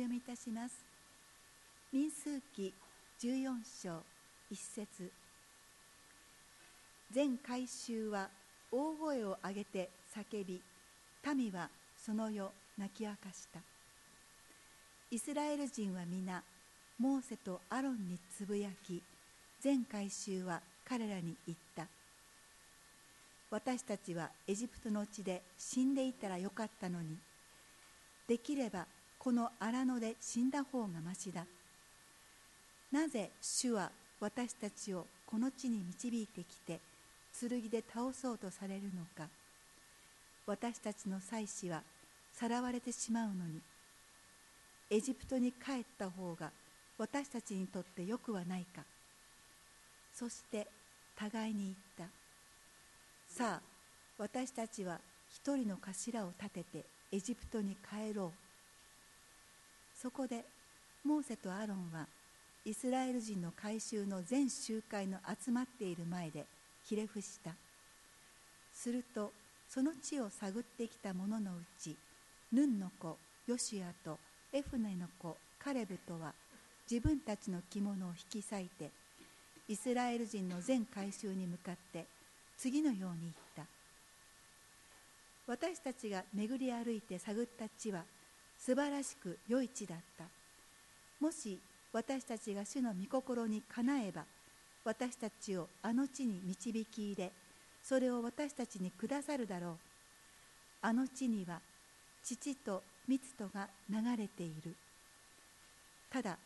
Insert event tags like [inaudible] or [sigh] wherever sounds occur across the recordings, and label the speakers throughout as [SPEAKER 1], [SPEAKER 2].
[SPEAKER 1] 読みいたします。民数記14章1節。全改宗は大声を上げて叫び民はその夜泣き明かした。イスラエル人は皆モーセとアロンにつぶやき全改宗は彼らに言った。私たちはエジプトの地で死んでいたらよかったのにできればこの荒野で死んだ方がましだ。なぜ主は私たちをこの地に導いてきて剣で倒そうとされるのか。私たちの妻子はさらわれてしまうのに。エジプトに帰った方が私たちにとってよくはないか。そして互いに言った。さあ私たちは一人の頭を立ててエジプトに帰ろう。そこでモーセとアロンはイスラエル人の改宗の全集会の集まっている前でひれ伏した。するとその地を探ってきた者のうちヌンの子ヨシアとエフネの子カレブとは自分たちの着物を引き裂いてイスラエル人の全改宗に向かって次のように言った。私たちが巡り歩いて探った地は素晴らしく良い地だった。もし私たちが主の御心にかなえば私たちをあの地に導き入れそれを私たちにくださるだろう。あの地には父と蜜とが流れている。ただ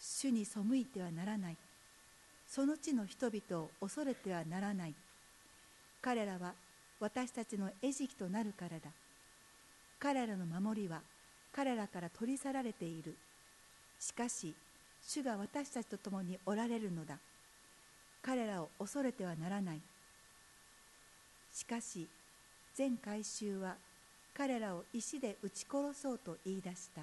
[SPEAKER 1] 主に背いてはならない。その地の人々を恐れてはならない。彼らは私たちの餌食となるからだ。彼らの守りは彼らから取り去られている。しかし主が私たちと共におられるのだ。彼らを恐れてはならない。しかし全改宗は彼らを石で撃ち殺そうと言い出した。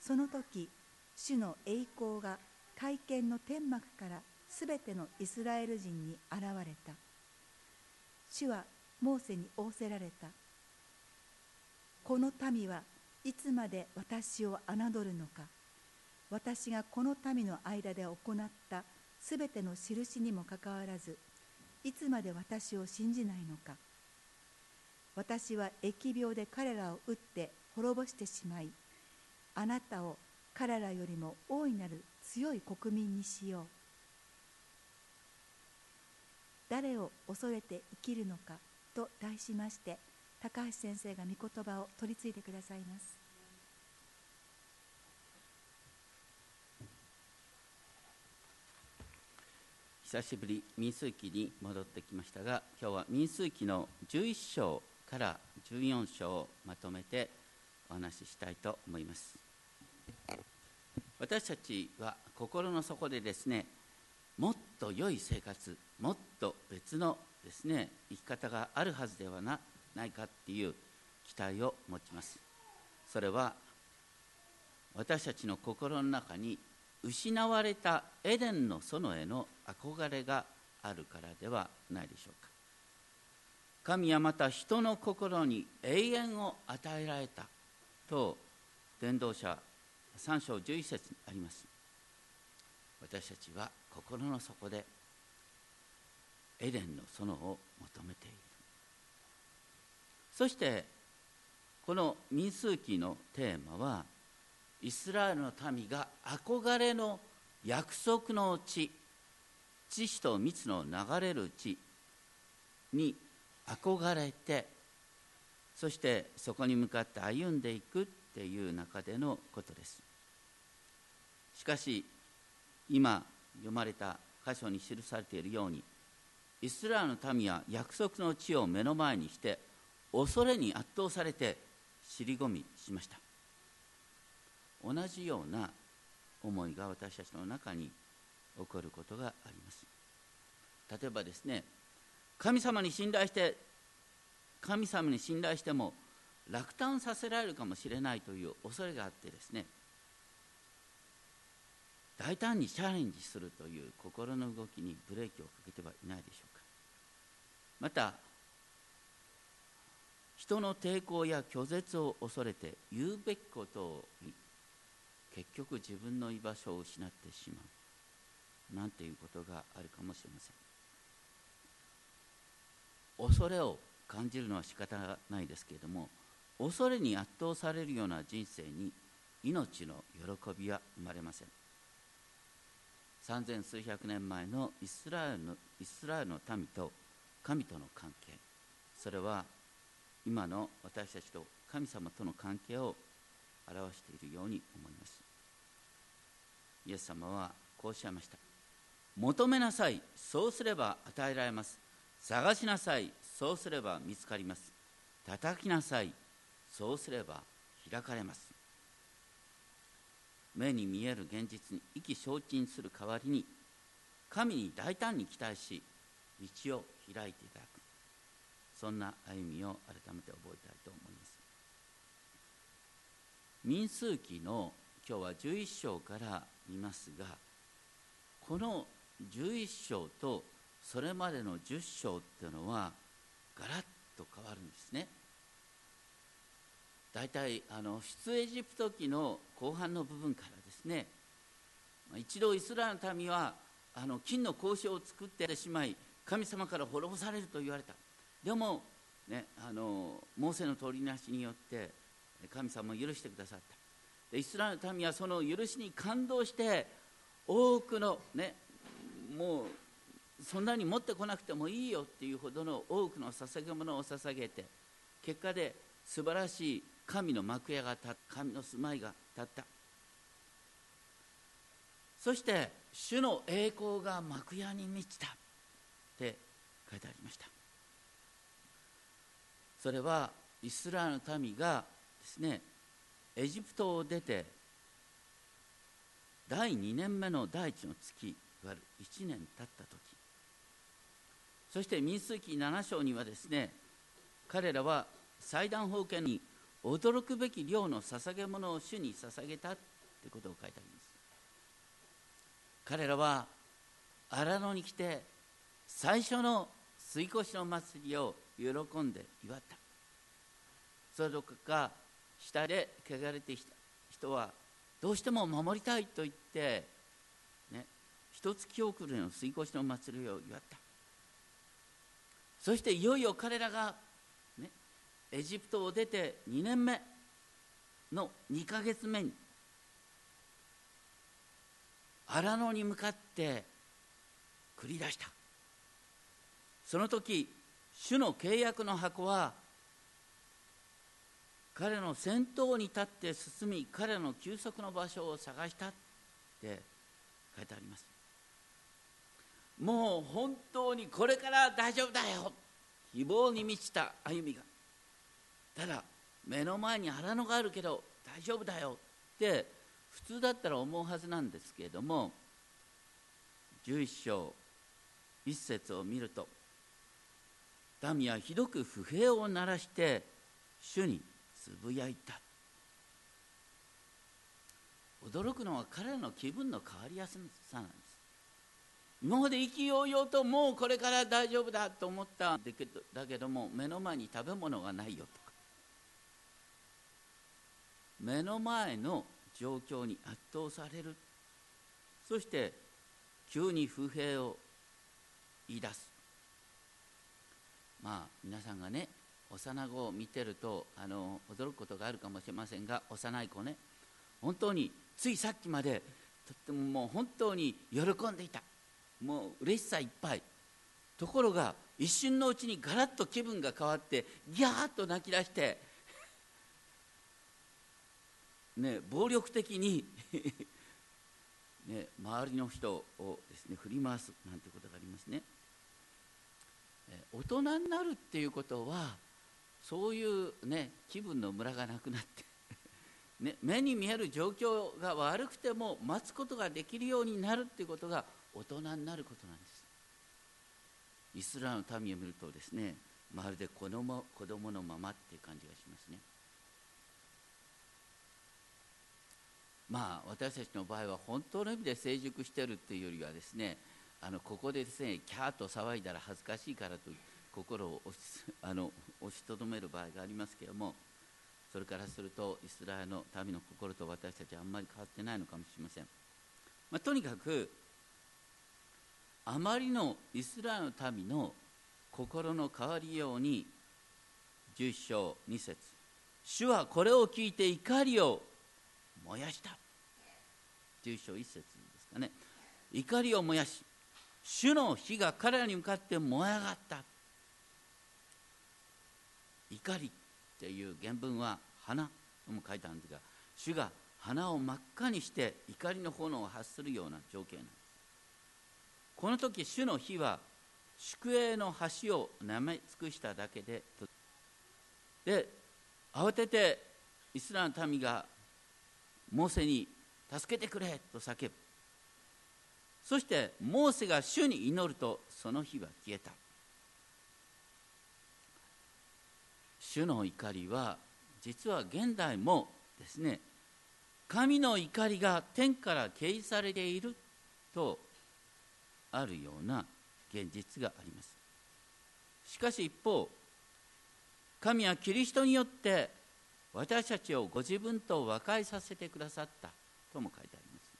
[SPEAKER 1] その時主の栄光が会見の天幕からすべてのイスラエル人に現れた。主はモーセに仰せられた。この民はいつまで私を侮るのか。私がこの民の間で行ったすべての印にもかかわらずいつまで私を信じないのか。私は疫病で彼らを撃って滅ぼしてしまいあなたを彼らよりも大いなる強い国民にしよう。誰を恐れて生きるのかと題しまして高橋先生が御言葉を取り次いでくださいます。
[SPEAKER 2] 久しぶり民数記に戻ってきましたが今日は民数記の11章から14章をまとめてお話ししたいと思います。私たちは心の底でですねもっと良い生活もっと別のですね生き方があるはずではなないかっていう期待を持ちます。それは私たちの心の中に失われたエデンの園への憧れがあるからではないでしょうか。神はまた人の心に永遠を与えられたと伝道者3章11節にあります。私たちは心の底でエデンの園を求めている。そしてこの民数記のテーマはイスラエルの民が憧れの約束の地知識と蜜の流れる地に憧れてそしてそこに向かって歩んでいくっていう中でのことです。しかし今読まれた箇所に記されているようにイスラエルの民は約束の地を目の前にして恐れに圧倒されて尻込みしました。同じような思いが私たちの中に起こることがあります。例えばですね神様に信頼して神様に信頼しても落胆させられるかもしれないという恐れがあってですね大胆にチャレンジするという心の動きにブレーキをかけてはいないでしょうか。また人の抵抗や拒絶を恐れて言うべきことに結局自分の居場所を失ってしまう。なんていうことがあるかもしれません。恐れを感じるのは仕方がないですけれども恐れに圧倒されるような人生に命の喜びは生まれません。三千数百年前のイスラエルのイスラエルの民と神との関係。それは今の私たちと神様との関係を表しているように思います。イエス様はこうおっしゃいました。求めなさいそうすれば与えられます。探しなさいそうすれば見つかります。叩きなさいそうすれば開かれます。目に見える現実に意気消沈する代わりに神に大胆に期待し道を開いていただく。そんな歩みを改めて覚えたいと思います。民数記の今日は11章から見ますがこの11章とそれまでの10章っていうのはガラッと変わるんですね。大体あの出エジプト記の後半の部分からですね一度イスラエルの民はあの金の格子を作ってしまい神様から滅ぼされると言われた。でも、ね、あのモーセの取りなしによって神様を許してくださった。でイスラエルの民はその許しに感動して多くのねもうそんなに持ってこなくてもいいよっていうほどの多くの捧げ物を捧げて結果で素晴らしい神の幕屋が立った神の住まいが立った。そして主の栄光が幕屋に満ちたって書いてありました。それはイスラエルの民がですねエジプトを出て第2年目の第一の月いわゆる1年経った時。そして民数記7章にはですね彼らは祭壇封建に驚くべき量の捧げ物を主に捧げたってことを書いてあります。彼らは荒野に来て最初の吸い越しの祭りを喜んで祝った。それとか下で汚れてきた人はどうしても守りたいと言ってね一月遅れの吸い越しの祭りを祝った。そしていよいよ彼らがねエジプトを出て2年目の2ヶ月目に荒野に向かって繰り出した。その時主の契約の箱は彼の先頭に立って進み彼の休息の場所を探したって書いてあります。もう本当にこれから大丈夫だよ。希望に満ちた歩みが。ただ目の前に荒野があるけど大丈夫だよ。って普通だったら思うはずなんですけれども11章一節を見ると民はひどく不平を鳴らして主につぶやいた。驚くのは彼らの気分の変わりやすさなんです。今まで意気揚々ともうこれから大丈夫だと思っただけども目の前に食べ物がないよとか。目の前の状況に圧倒される。そして急に不平を言い出す。まあ皆さんがね幼子を見てるとあの驚くことがあるかもしれませんが幼い子ね本当についさっきまでとってももう本当に喜んでいたもう嬉しさいっぱいところが一瞬のうちにガラッと気分が変わってギャーッと泣き出して [laughs] ね、暴力的に [laughs] ね、周りの人をですね振り回すなんてことがありますね。大人になるっていうことはそういうね気分のムラがなくなって [laughs] ね、目に見える状況が悪くても待つことができるようになるっていうことが大人になることなんです。イスラエルの民を見るとですねまるで子供子供のままっていう感じがしますね。まあ私たちの場合は本当の意味で成熟してるっていうよりはですねあのここでですねキャーと騒いだら恥ずかしいからと心を押しあの押しとどめる場合がありますけれどもそれからするとイスラエルの民の心と私たちはあんまり変わってないのかもしれません、まあ、とにかくあまりのイスラエルの民の心の変わりように11章2節主はこれを聞いて怒りを燃やした。11章1節ですかね。怒りを燃やし主の火が彼らに向かって燃え上がった。怒りっていう原文は花とも書いてあるんですが主が花を真っ赤にして怒りの炎を発するような情景なんです。この時主の火は宿営の橋を舐め尽くしただけでで慌ててイスラエルの民がモーセに助けてくれと叫ぶ。そしてモーセが主に祈るとその火は消えた。主の怒りは実は現代もですね神の怒りが天から掲示されているとあるような現実があります。しかし一方神はキリストによって私たちをご自分と和解させてくださったとも書いてあります。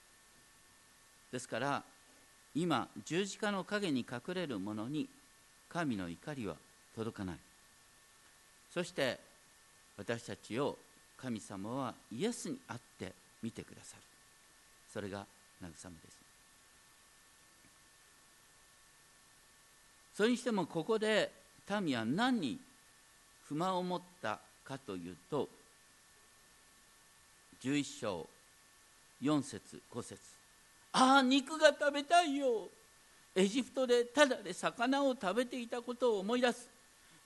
[SPEAKER 2] ですから今十字架の陰に隠れる者に神の怒りは届かない。そして私たちを神様はイエスにあって見てくださる。それが慰めです。それにしてもここで民は何に不満を持ったかというと11章4節5節。ああ肉が食べたいよ。エジプトでただで魚を食べていたことを思い出す。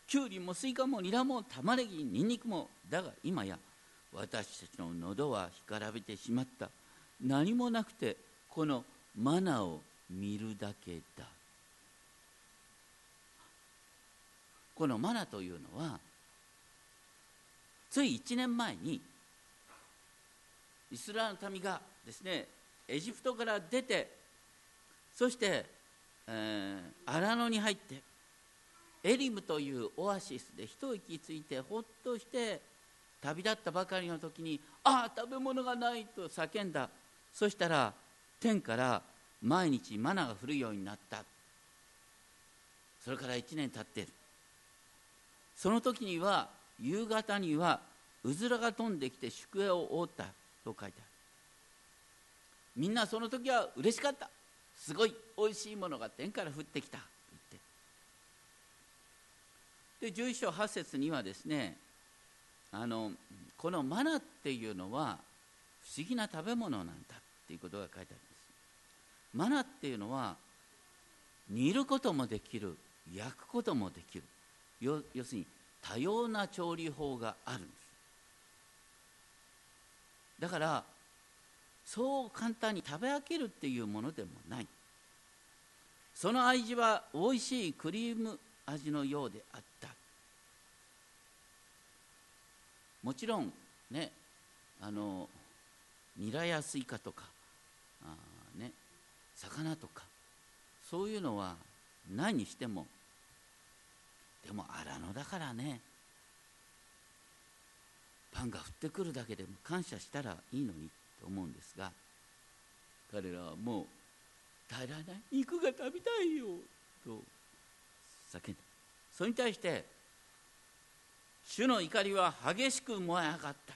[SPEAKER 2] きゅうりもスイカもニラも玉ねぎニンニクも。だが今や私たちの喉は干からびてしまった。何もなくてこのマナを見るだけだ。このマナというのはつい1年前にイスラエルの民がですねエジプトから出てそして、えー、荒野に入ってエリムというオアシスで一息ついてほっとして旅立ったばかりの時に「ああ食べ物がない!」と叫んだ。そしたら天から毎日マナが降るようになった。それから1年経ってその時には夕方にはうずらが飛んできて宿営を覆ったと書いてある。みんなその時は嬉しかった。すごいおいしいものが天から降ってきた。と言って。で11章8節にはですねあのこのマナっていうのは不思議な食べ物なんだっていうことが書いてあります。マナっていうのは煮ることもできる焼くこともできる。要するに多様な調理法があるんです。だからそう簡単に食べ飽きるっていうものでもない。その味はおいしいクリーム味のようであった。もちろんねあのニラやスイカとかあ、ね、魚とかそういうのはないにしてもでも荒野だからね。パンが降ってくるだけでも感謝したらいいのに。と思うんですが彼らはもう耐えられない肉が食べたいよと叫んだ。それに対して主の怒りは激しく燃え上がった。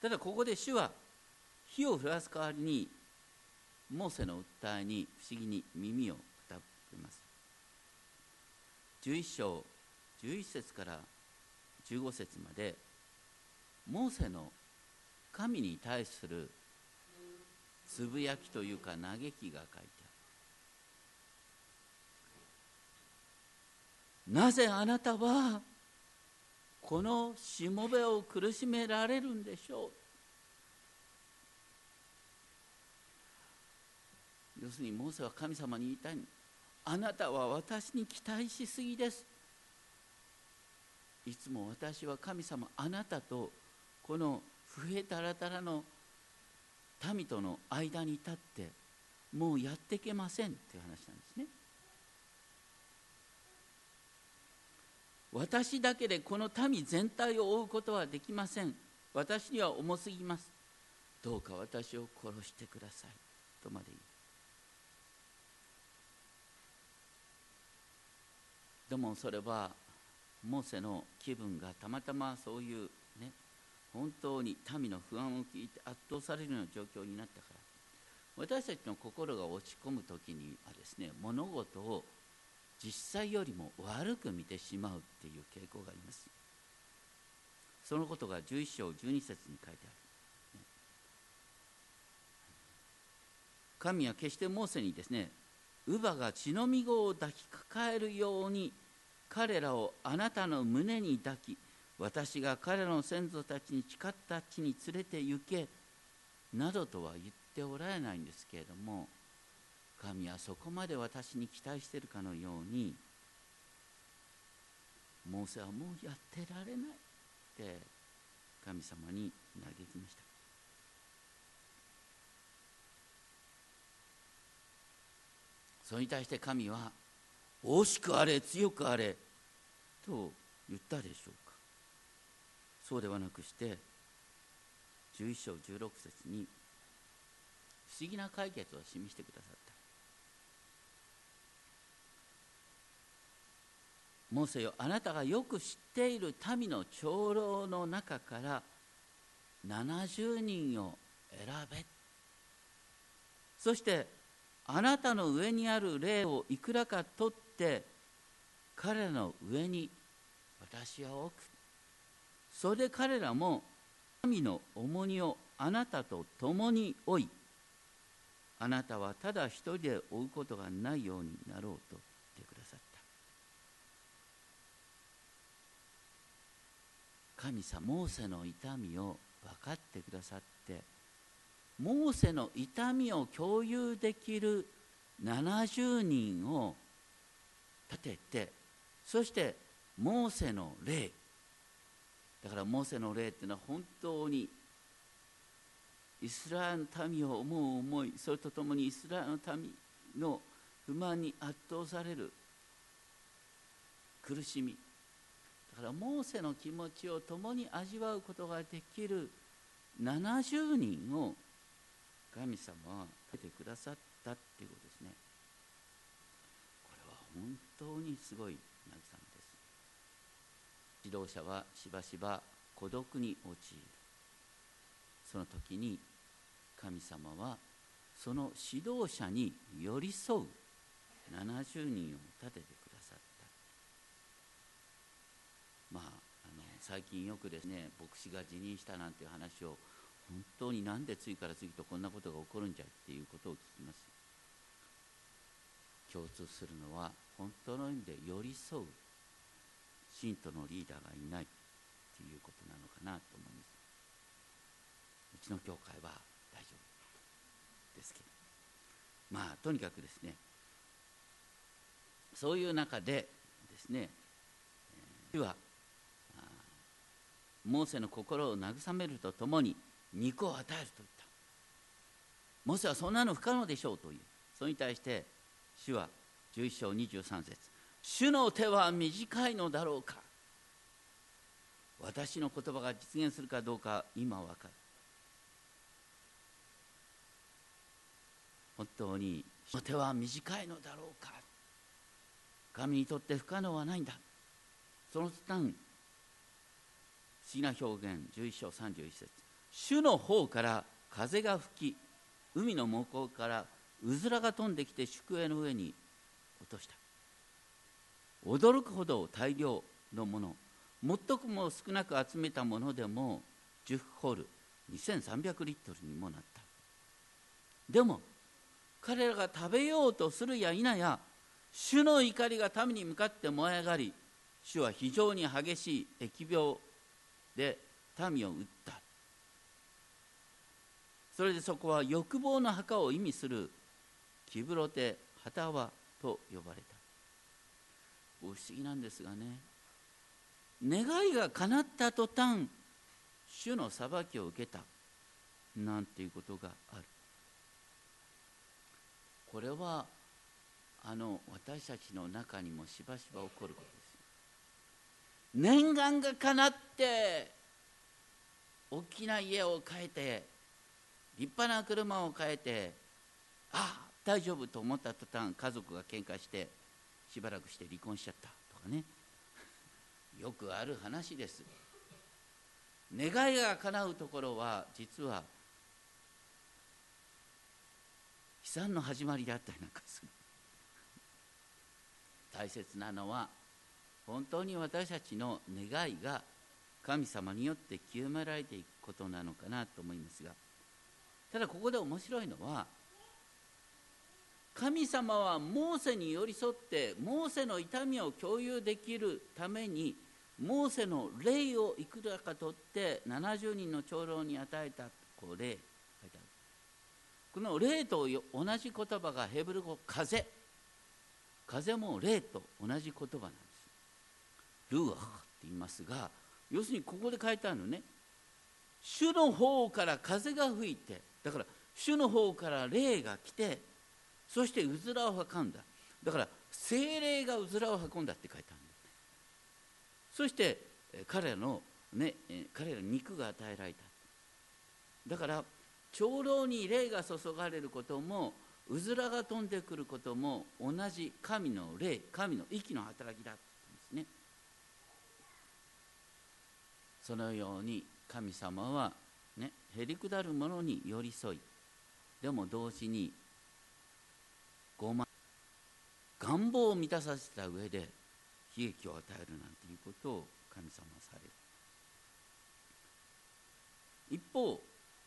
[SPEAKER 2] ただここで主は火を降らす代わりにモーセの訴えに不思議に耳を傾けます。11章11節から15節までモーセの神に対するつぶやきというか嘆きが書いてある。なぜあなたはこのしもべを苦しめられるんでしょう？要するにモーセは神様に言いたいあなたは私に期待しすぎです。いつも私は神様あなたとこの不平たらたらの民との間に立ってもうやっていけませんっていう話なんですね。私だけでこの民全体を追うことはできません。私には重すぎます。どうか私を殺してくださいとまで言う。でもそれはモーセの気分がたまたまそういう本当に民の不安を聞いて圧倒されるような状況になったから私たちの心が落ち込む時にはですね物事を実際よりも悪く見てしまうっていう傾向があります。そのことが11章12節に書いてある。神は決してモーセにですね乳母が血のみ子を抱きかかえるように彼らをあなたの胸に抱き私が彼らの先祖たちに誓った地に連れて行けなどとは言っておられないんですけれども神はそこまで私に期待しているかのようにモーセはもうやってられないって神様に嘆きました。それに対して神は「惜しくあれ強くあれ」と言ったでしょう。そうではなくして11章16節に不思議な解決を示してくださった。モーセよあなたがよく知っている民の長老の中から70人を選べ。そしてあなたの上にある霊をいくらか取って彼らの上に私は置く。それで彼らも神の重荷をあなたと共に負いあなたはただ一人で追うことがないようになろうと言ってくださった。神様モーセの痛みを分かってくださってモーセの痛みを共有できる70人を立ててそしてモーセの霊だからモーセの霊っていうのは本当にイスラエルの民を思う思いそれとともにイスラエルの民の不満に圧倒される苦しみ。だからモーセの気持ちを共に味わうことができる70人を神様は出てくださったっていうことですね。これは本当にすごい。指導者はしばしば孤独に陥る。その時に神様はその指導者に寄り添う。70人を立ててくださった。まああの最近よくですね牧師が辞任したなんていう話を本当になんで次から次とこんなことが起こるんじゃっていうことを聞きます。共通するのは本当の意味で寄り添う。信徒のリーダーがいないっていうことなのかなと思います。うちの教会は大丈夫ですけど。まあとにかくですねそういう中でですね主はモーセの心を慰めるとともに肉を与えると言った。モーセはそんなの不可能でしょうという。それに対して主は11章23節。主の手は短いのだろうか。私の言葉が実現するかどうか今わかる。本当に主の手は短いのだろうか。神にとって不可能はないんだ。その途端不思議な表現11章31節。主の方から風が吹き海の猛攻からうずらが飛んできて宿営の上に落とした。驚くほど大量のもの最も少なく集めたものでも10ホール2300リットルにもなった。でも彼らが食べようとするや否や主の怒りが民に向かって燃え上がり主は非常に激しい疫病で民を撃った。それでそこは欲望の墓を意味するキブロテ・ハタワと呼ばれた。不思議なんですがね。願いが叶った途端主の裁きを受けた。なんていうことがある。これはあの私たちの中にもしばしば起こることです念願が叶って大きな家を変えて立派な車を変えてああ大丈夫と思った途端家族が喧嘩してしばらくして離婚しちゃったとかね。[laughs] よくある話です。願いが叶うところは実は悲惨の始まりであったりなんかする。大切なのは本当に私たちの願いが神様によって清められていくことなのかなと思いますが。ただここで面白いのは神様はモーセに寄り添ってモーセの痛みを共有できるためにモーセの霊をいくらか取って70人の長老に与えたこう霊。書いてあるこの霊と同じ言葉がヘブル語風。風も霊と同じ言葉なんです。ルーアって言いますが要するにここで書いてあるのね。主の方から風が吹いてだから主の方から霊が来てそしてうずらを運んだ。だから精霊がうずらを運んだって書いてあるんだそして彼らのね彼らに肉が与えられた。だから長老に霊が注がれることもうずらが飛んでくることも同じ神の霊神の息の働きだったんですね。そのように神様はねへりくだる者に寄り添いでも同時に傲慢願望を満たさせた上で悲劇を与えるなんていうことを神様はされる一方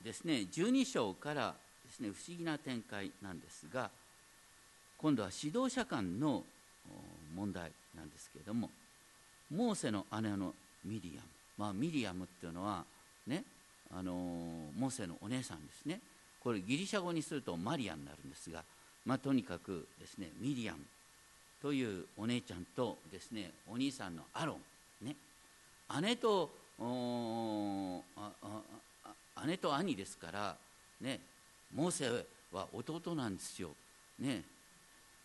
[SPEAKER 2] ですね12章からですね不思議な展開なんですが今度は指導者間の問題なんですけれどもモーセの姉のミリアムまあミリアムっていうのはねあのモーセのお姉さんですね。これギリシャ語にするとマリアになるんですがまあ、とにかくですねミリアムというお姉ちゃんとですねお兄さんのアロン、ね、姉と姉と兄ですからねモーセは弟なんですよ、ね、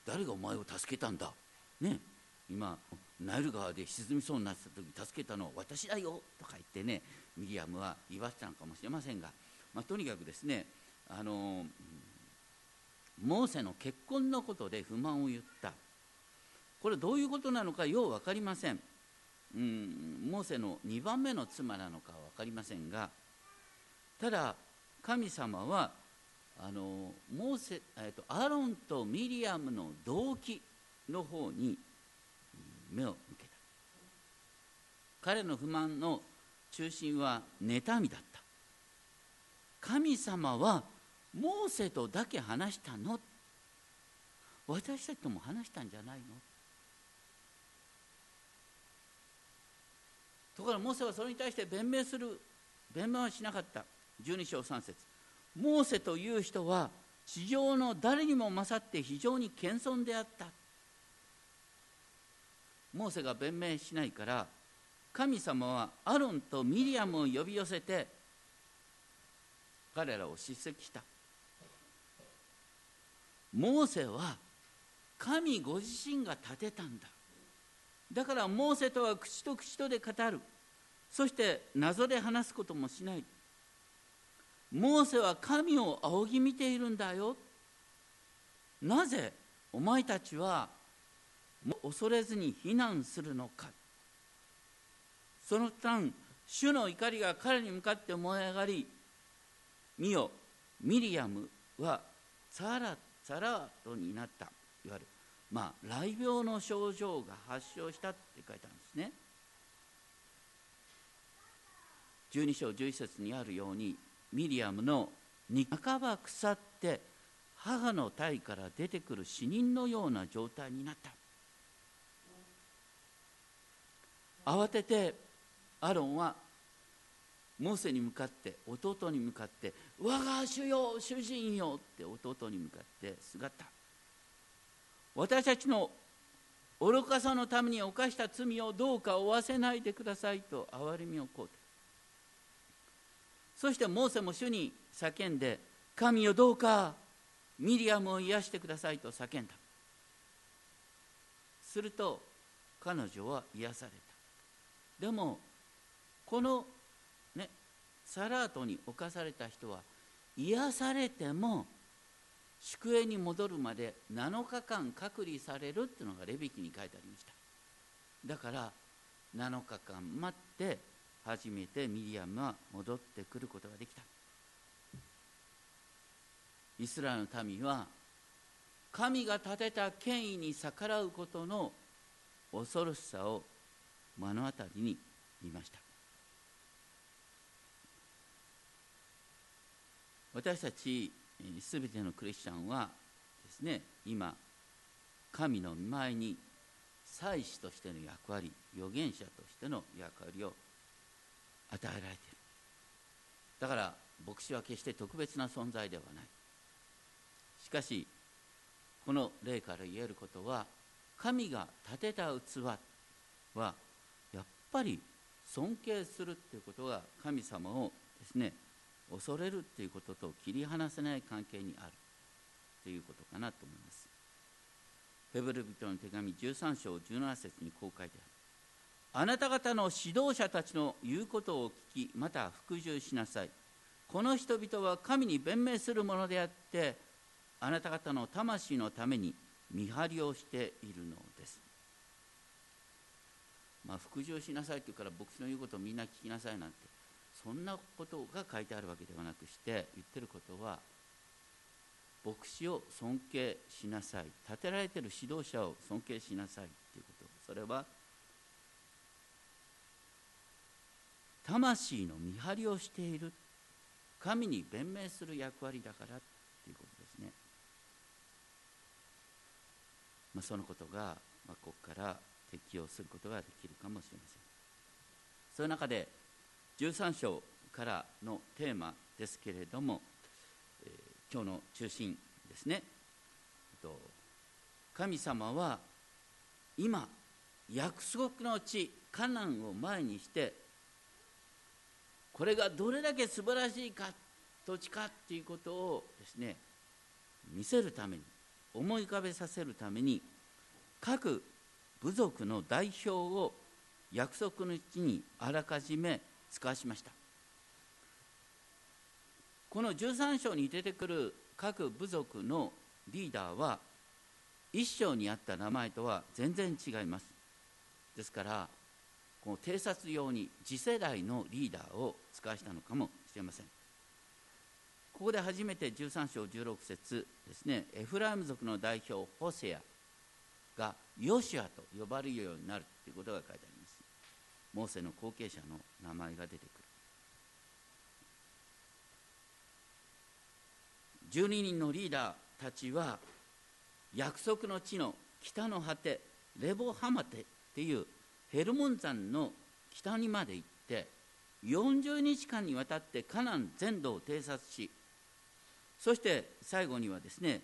[SPEAKER 2] 誰がお前を助けたんだ、ね、今ナイル川で沈みそうになってた時助けたのは私だよとか言ってねミリアムは言わせたのかもしれませんが、まあ、とにかくですねあのモーセの結婚のことで不満を言った。これどういうことなのかよう分かりません。うんモーセの2番目の妻なのかは分かりませんがただ神様はあのモーセ、えっと、アロンとミリアムの動機の方に目を向けた。彼の不満の中心は妬みだった。神様はモーセとだけ話したの？私たちとも話したんじゃないの？ところがモーセはそれに対して弁明する弁明はしなかった。12章3節。モーセという人は地上の誰にも勝って非常に謙遜であった。モーセが弁明しないから神様はアロンとミリアムを呼び寄せて彼らを叱責した。モーセは神ご自身が立てたんだ。だからモーセとは口と口とで語る。そして謎で話すこともしない。モーセは神を仰ぎ見ているんだよ。なぜお前たちは恐れずに避難するのか。その間主の怒りが彼に向かって燃え上がり見よミリアムはサラサラートになったいわゆるまあ雷病の症状が発症したって書いてあるんですね。12章11節にあるようにミリアムの半ば腐って母の体から出てくる死人のような状態になった。慌ててアロンはモーセに向かって弟に向かって「我が主よ主人よ」って弟に向かってすがった私たちの愚かさのために犯した罪をどうか負わせないでくださいと憐れみをこうそしてモーセも主に叫んで「神よどうかミリアムを癒してください」と叫んだ。すると彼女は癒された。でもこのサラートに侵された人は癒されても宿営に戻るまで7日間隔離されるっていうのがレビキに書いてありました。だから7日間待って初めてミリアムは戻ってくることができた。イスラエルの民は神が立てた権威に逆らうことの恐ろしさを目の当たりに見ました。私たちすべてのクリスチャンはですね今神の御前に祭司としての役割預言者としての役割を与えられている。だから牧師は決して特別な存在ではない。しかしこの例から言えることは神が立てた器はやっぱり尊敬するっていうことが神様をですね恐れるっていうことと切り離せない関係にあるということかなと思います。ヘブル人の手紙13章17節にこう書いてある。あなた方の指導者たちの言うことを聞きまた服従しなさい。この人々は神に弁明するものであってあなた方の魂のために見張りをしているのです。まあ服従しなさいって言うから牧師の言うことをみんな聞きなさいなんて。そんなことが書いてあるわけではなくして言ってることは牧師を尊敬しなさい。立てられてる指導者を尊敬しなさい。ということ。それは魂の見張りをしている。神に弁明する役割だから。ということですね、まあ、そのことが、まあ、ここから適用することができるかもしれません。そういう中で13章からのテーマですけれども、えー、今日の中心ですね。神様は今約束の地カナンを前にしてこれがどれだけ素晴らしいか土地かっていうことをですね見せるために思い浮かべさせるために各部族の代表を約束の地にあらかじめ使わしました。この13章に出てくる各部族のリーダーは一章にあった名前とは全然違います。ですからこの偵察用に次世代のリーダーを使わしたのかもしれません。ここで初めて13章16節ですねエフライム族の代表ホセアがヨシュアと呼ばれるようになるということが書いてあります。モーセの後継者の名前が出てくる。12人のリーダーたちは約束の地の北の果てレボハマテっていうヘルモン山の北にまで行って40日間にわたってカナン全土を偵察しそして最後にはですね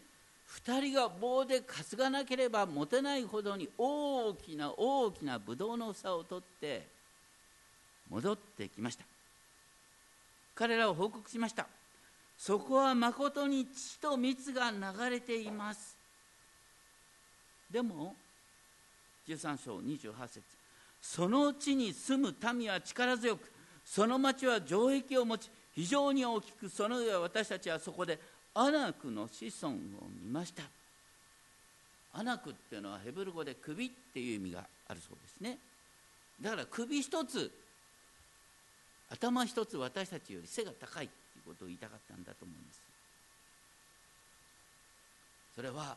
[SPEAKER 2] 2人が棒で担がなければ持てないほどに大きな大きなブドウの房を取って戻ってきました。彼らを報告しました。そこはまことに血と蜜が流れています。でも13章28節その地に住む民は力強くその町は城壁を持ち非常に大きくその上私たちはそこでアナクの子孫を見ました。アナクっていうのはヘブル語で首っていう意味があるそうですね。だから首一つ頭一つ私たちより背が高いということを言いたかったんだと思います。それは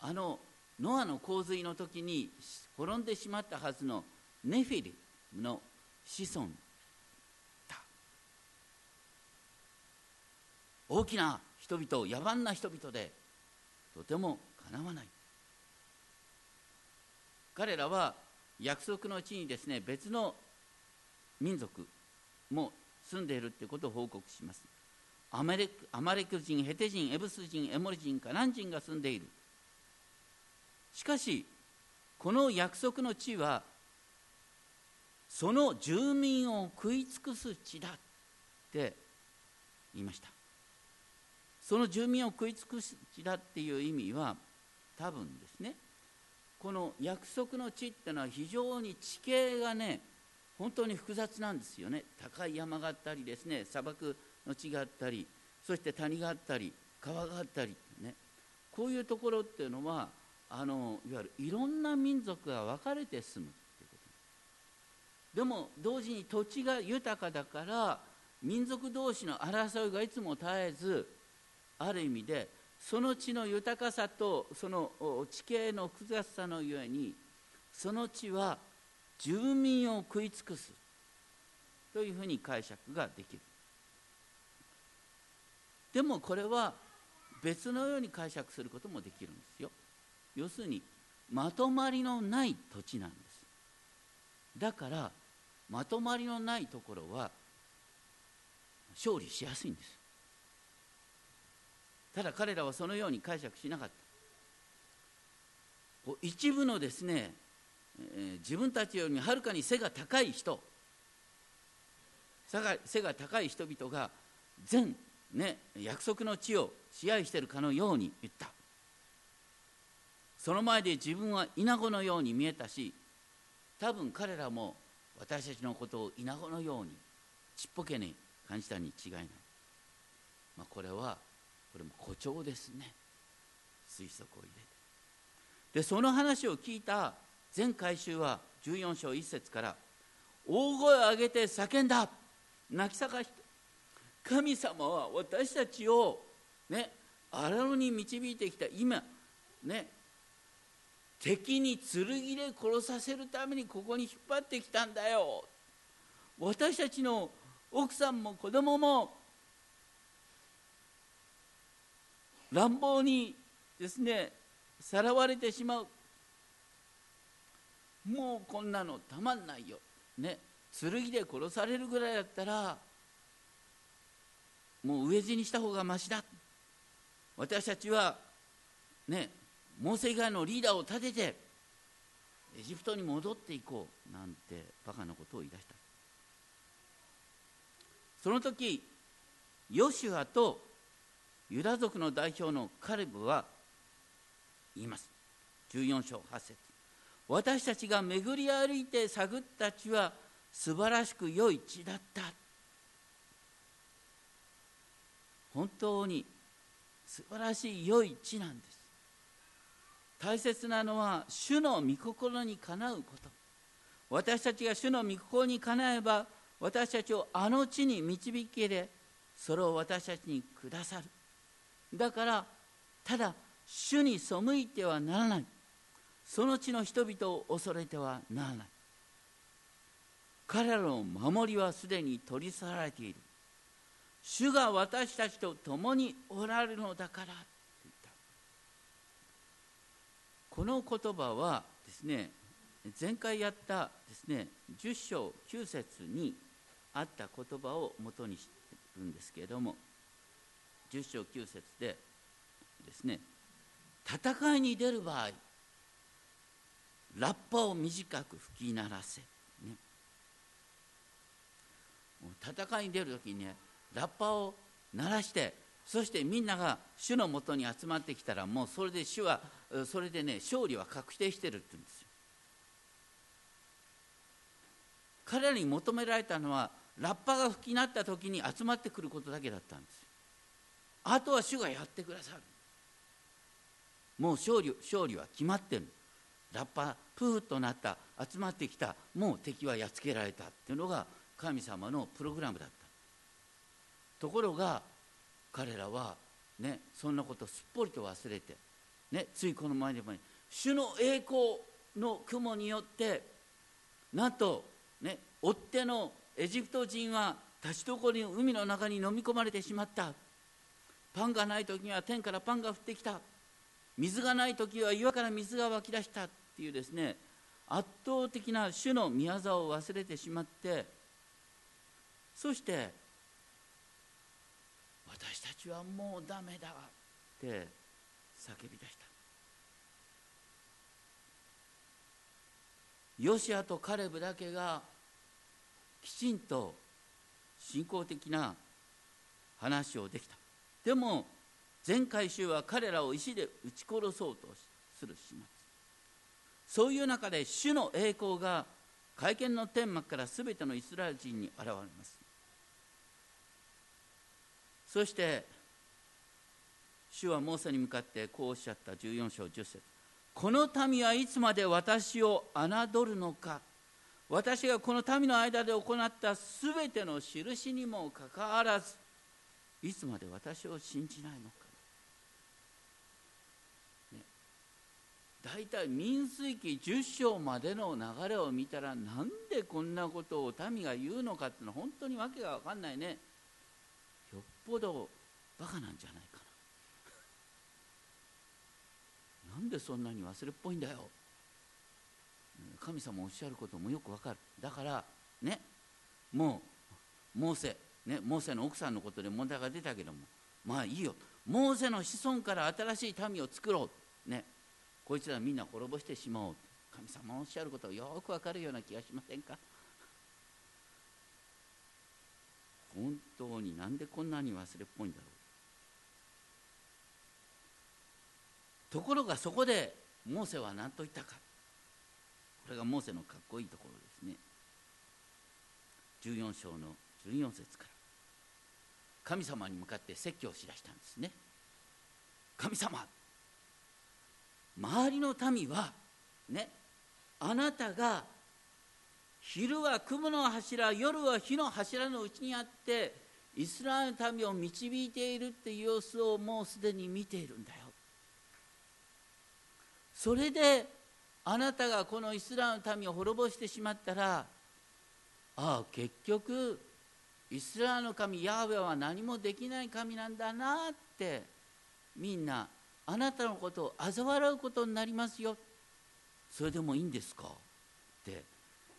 [SPEAKER 2] あのノアの洪水の時に転んでしまったはずのネフィリの子孫だ。大きな人々野蛮な人々でとてもかなわない。彼らは約束の地にですね別の民族も住んでいるということを報告します。アメレアマレク人ヘテ人エブス人エモリ人カナン人が住んでいる。しかしこの約束の地はその住民を食い尽くす地だって言いました。その住民を食い尽くす地だっていう意味は多分ですねこの約束の地っていうのは非常に地形がね本当に複雑なんですよね。高い山があったりですね砂漠の地があったりそして谷があったり川があったりね。こういうところっていうのはあのいわゆるいろんな民族が分かれて住むっていうこと。でも同時に土地が豊かだから民族同士の争いがいつも絶えずある意味でその地の豊かさとその地形の複雑さのゆえにその地は住民を食い尽くす。というふうに解釈ができる。でもこれは別のように解釈することもできるんですよ。要するにまとまりのない土地なんです。だからまとまりのないところは勝利しやすいんです。ただ彼らはそのように解釈しなかった。一部のですね、えー、自分たちよりはるかに背が高い人。背が高い人々が全、ね、約束の地を支配しているかのように言った。その前で自分はイナゴのように見えたし多分彼らも私たちのことをイナゴのようにちっぽけに感じたに違いない、まあ、これはこれも誇張ですね。推測を入れて。でその話を聞いた全回収は14章1節から大声を上げて叫んだ。泣き叫して神様は私たちをね荒野に導いてきた。今ね敵に剣で殺させるためにここに引っ張ってきたんだよ。私たちの奥さんも子供も乱暴にですねさらわれてしまう。もうこんなのたまんないよ。ね。剣で殺されるぐらいだったらもう飢え死にした方がましだ。私たちはね。モーセ以外のリーダーを立ててエジプトに戻っていこうなんてバカなことを言い出した。その時ヨシュアとユダ族の代表のカレブは言います。14章8節。私たちが巡り歩いて探った地は素晴らしく良い地だった。本当に素晴らしい良い地なんです。大切なのは主の御心にかなうこと。私たちが主の御心にかなえば私たちをあの地に導けれそれを私たちにくださる。だからただ主に背いてはならない。その地の人々を恐れてはならない。彼らの守りはすでに取り去られている。主が私たちと共におられるのだからと言った。この言葉はですね前回やったですね10章9節にあった言葉をもとにしてるんですけれども10章9節でですね戦いに出る場合ラッパを短く吹き鳴らせ、ね、戦いに出る時にねラッパを鳴らしてそしてみんなが主のもとに集まってきたらもうそれで主はそれでね勝利は確定してるって言うんですよ。彼らに求められたのはラッパが吹き鳴った時に集まってくることだけだったんですあとは主がやってくださる。もう勝利勝利は決まってる。ラッパプーとなった集まってきたもう敵はやっつけられたっていうのが神様のプログラムだった。ところが彼らはねそんなことすっぽりと忘れてねついこの前でも主の栄光の雲によってなんとね追っ手のエジプト人は立ちどり海の中に飲み込まれてしまった。パンがない時には天からパンが降ってきた。水がない時は岩から水が湧き出したっていうですね圧倒的な主の御業を忘れてしまってそして私たちはもうダメだって叫び出した。ヨシアとカレブだけがきちんと信仰的な話をできた。でも前回週は彼らを石で撃ち殺そうとする始末。そういう中で主の栄光が会見の天幕から全てのイスラエル人に現れます。そして主はモーセに向かってこうおっしゃった14章10節。この民はいつまで私を侮るのか。私がこの民の間で行ったすべての印にもかかわらずいつまで私を信じないのか、大体民数記10章までの流れを見たらなんでこんなことを民が言うのかっていうのは本当に訳が分かんないね。よっぽどバカなんじゃないかな。[laughs] なんでそんなに忘れっぽいんだよ。神様おっしゃることもよくわかる。だからねもうモーセねモーセの奥さんのことで問題が出たけどもまあいいよ。モーセの子孫から新しい民を作ろう。ね。こいつらみんな滅ぼしてしまおう。神様おっしゃることをよくわかるような気がしませんか？本当になんでこんなに忘れっぽいんだろう。ところがそこでモーセは何と言ったか。これがモーセのかっこいいところですね。14章の14節から。神様に向かって説教をしだしたんですね。神様周りの民はねあなたが昼は雲の柱夜は火の柱のうちにあってイスラエルの民を導いているっていう様子をもうすでに見ているんだよ。それであなたがこのイスラエルの民を滅ぼしてしまったらああ結局イスラエルの神ヤーウェは何もできない神なんだなってみんなあなたのことを嘲笑うことになりますよ。それでもいいんですか？って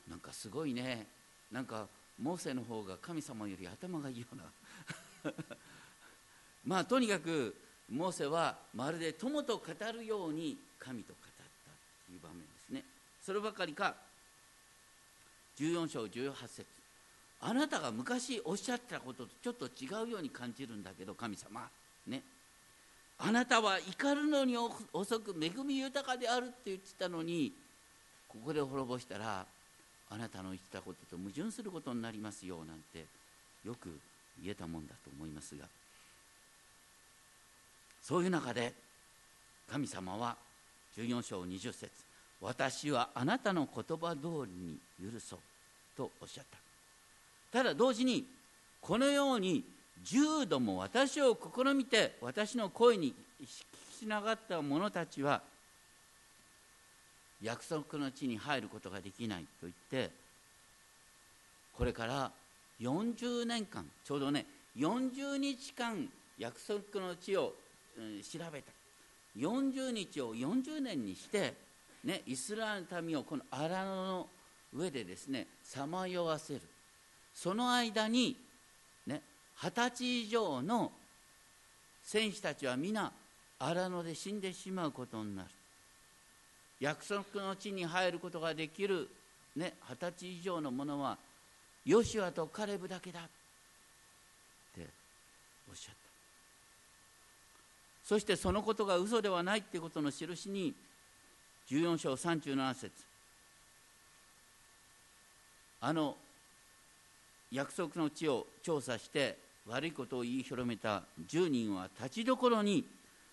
[SPEAKER 2] なんかすごいね。なんかモーセの方が神様より頭がいいような。[laughs] まあとにかくモーセはまるで友と語るように神と語ったという場面ですね。そればかりか14章18節。あなたが昔おっしゃったこととちょっと違うように感じるんだけど神様。ね。あなたは怒るのに遅く恵み豊かであるって言ってたのにここで滅ぼしたらあなたの言ってたことと矛盾することになりますよなんてよく言えたもんだと思いますが。そういう中で神様は14章20節私はあなたの言葉通りに許そうとおっしゃった。ただ同時にこのように10度も私を試みて私の声に聞きながった者たちは約束の地に入ることができないと言ってこれから40年間ちょうどね40日間約束の地を、うん調べた。40日を40年にして、ね、イスラエルの民をこの荒野の上でですねさまよわせる。その間に二十歳以上の戦士たちは皆荒野で死んでしまうことになる。約束の地に入ることができるね二十歳以上の者はヨシュアとカレブだけだっておっしゃった。そしてそのことが嘘ではないってことの印に14章37節。あの約束の地を調査して悪いことを言い広めた10人は立ちどころに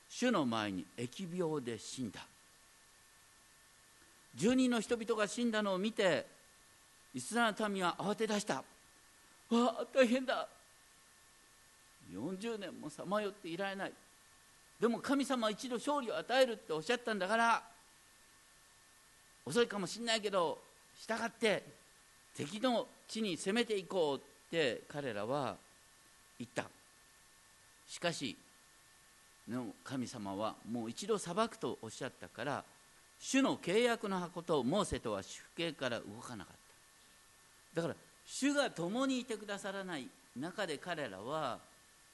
[SPEAKER 2] 主の前に疫病で死んだ。10人の人々が死んだのを見てイスラエル民は慌て出した。わあ大変だ。40年もさまよっていられない。でも神様は一度勝利を与えるっておっしゃったんだから遅いかもしれないけど従って敵の地に攻めていこうって彼らは言ったしかしの神様はもう一度裁くとおっしゃったから主の契約の箱とモーセとは主刑から動かなかった。だから主が共にいてくださらない中で彼らは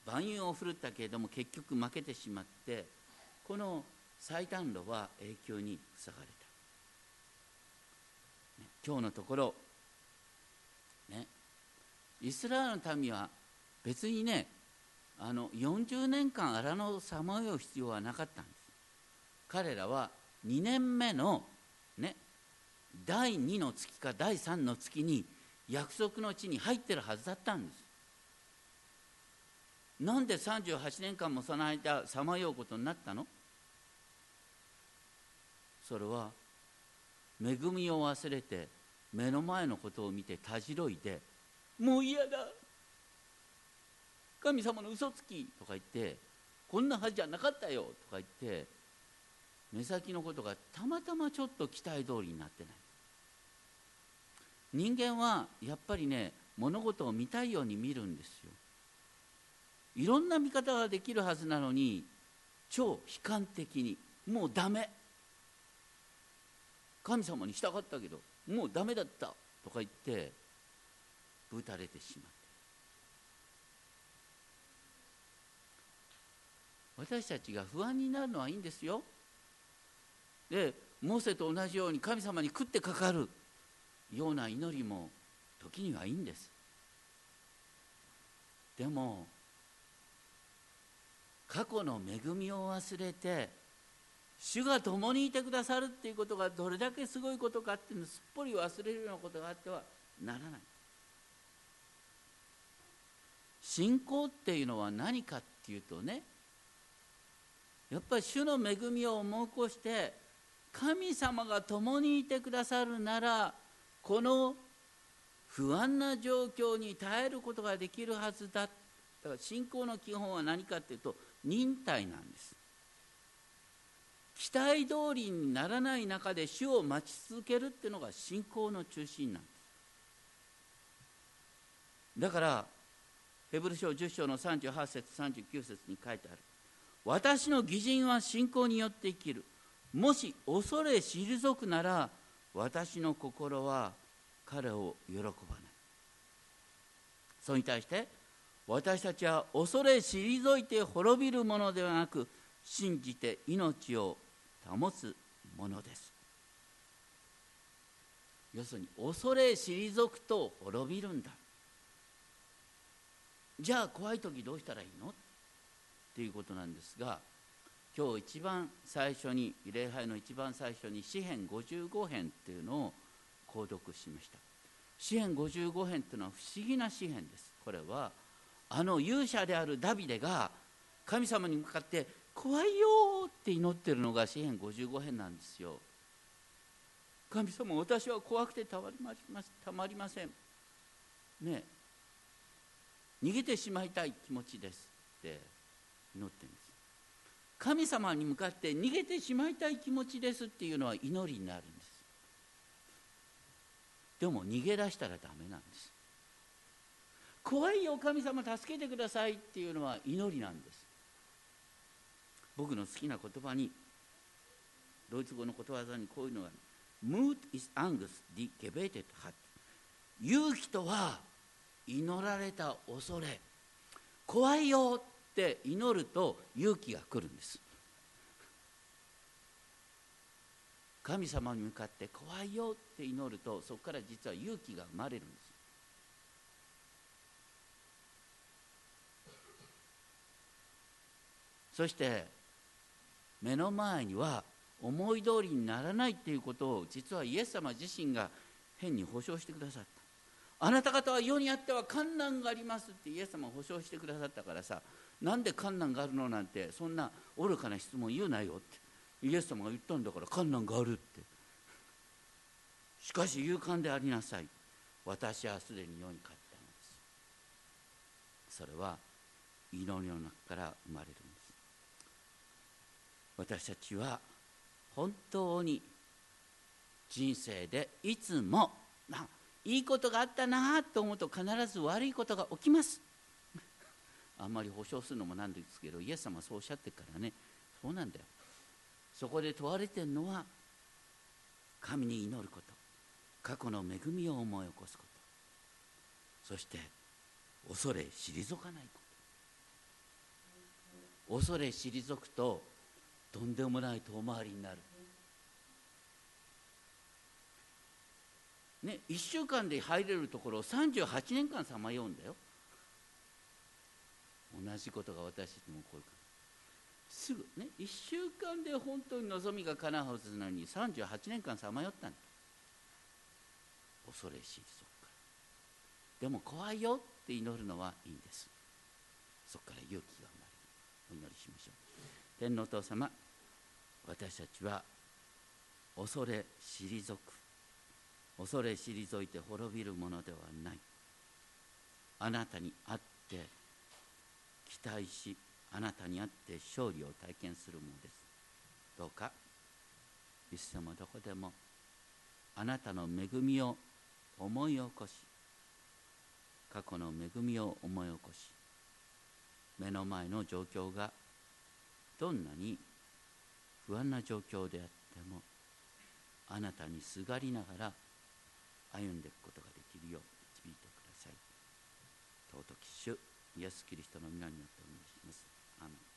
[SPEAKER 2] 万有を振るったけれども結局負けてしまってこの最短路は永久に塞がれた、今日のところねイスラエルの民は別にねあの40年間荒野をさまよう必要はなかったんです。彼らは2年目のね第2の月か第3の月に約束の地に入ってるはずだったんです。なんで38年間もその間さまようことになったの？それは恵みを忘れて目の前のことを見てたじろいでもう嫌だ。神様の嘘つきとか言ってこんなはずじゃなかったよとか言って目先のことがたまたまちょっと期待通りになってない。人間はやっぱりね物事を見たいように見るんですよ。いろんな見方ができるはずなのに超悲観的にもうダメ。神様に従ったけどもうダメだったとか言ってぶたれてしまっ私たちが不安になるのはいいんですよ。でモーセと同じように神様に食ってかかるような祈りも時にはいいんです。でも過去の恵みを忘れて主が共にいてくださるっていうことがどれだけすごいことかっていうのをすっぽり忘れるようなことがあってはならない。信仰っていうのは何かっていうとねやっぱり主の恵みを思い起こして神様が共にいてくださるならこの不安な状況に耐えることができるはずだ。だから信仰の基本は何かっていうと忍耐なんです。期待通りにならない中で主を待ち続けるっていうのが信仰の中心なんです。だからヘブル書10章の38節39節に書いてある。私の義人は信仰によって生きる。もし恐れ退くなら私の心は彼を喜ばない。それに対して私たちは恐れ退いて滅びるものではなく信じて命を保つものです。要するに恐れ退くと滅びるんだ。じゃあ怖い時どうしたらいいの？っていうことなんですが今日一番最初に礼拝の一番最初に詩編55編っていうのを購読しました。詩編55編っていうのは不思議な詩編です。これはあの勇者であるダビデが神様に向かって「怖いよ」って祈ってるのが詩編55編なんですよ。神様私は怖くてたまりまたまりません。ね逃げてしまいたい気持ちですって。祈ってんです。神様に向かって逃げてしまいたい気持ちですっていうのは祈りになるんです。でも逃げ出したらダメなんです。怖いよ神様助けてくださいっていうのは祈りなんです。僕の好きな言葉にドイツ語のことわざにこういうのが「Mood is Angst, die gebetet hat」勇気とは祈られた恐れ。怖いよって祈ると勇気が来るんです。神様に向かって怖いよって祈るとそこから実は勇気が生まれるんです。そして目の前には思い通りにならないっていうことを実はイエス様自身が変に保証してくださった。あなた方は世にあっては困難がありますってイエス様が保証してくださったからさなんで困難があるのなんてそんな愚かな質問言うなよって。イエス様が言ったんだから困難があるって。しかし勇敢でありなさい。私はすでに世に勝ったのです。それは祈りの中から生まれるんです。私たちは本当に人生でいつもいいことがあったなと思うと必ず悪いことが起きます。あんまり保証するのもなんですけどイエス様はそうおっしゃってるからねそうなんだよ。そこで問われてるのは神に祈ること。過去の恵みを思い起こすこと。そして恐れ退かないこと。恐れ退くととんでもない遠回りになる。ね1週間で入れるところを38年間さまようんだよ。同じことが私にも起こるすぐね1週間で本当に望みが叶うはずなのに38年間さまよったんだ。恐れ退くから。でも怖いよって祈るのはいいんです。そこから勇気が生まれる。お祈りしましょう。天皇お父様私たちは恐れ退く。恐れ退いて滅びるものではない。あなたにあって期待しあなたにあって勝利を体験するものです。どうかいつでもどこでもあなたの恵みを思い起こし過去の恵みを思い起こし目の前の状況がどんなに不安な状況であってもあなたにすがりながら歩んでいくことができるよう導いてください。尊き主。イエス・キリストの皆によってお願いします。アメン。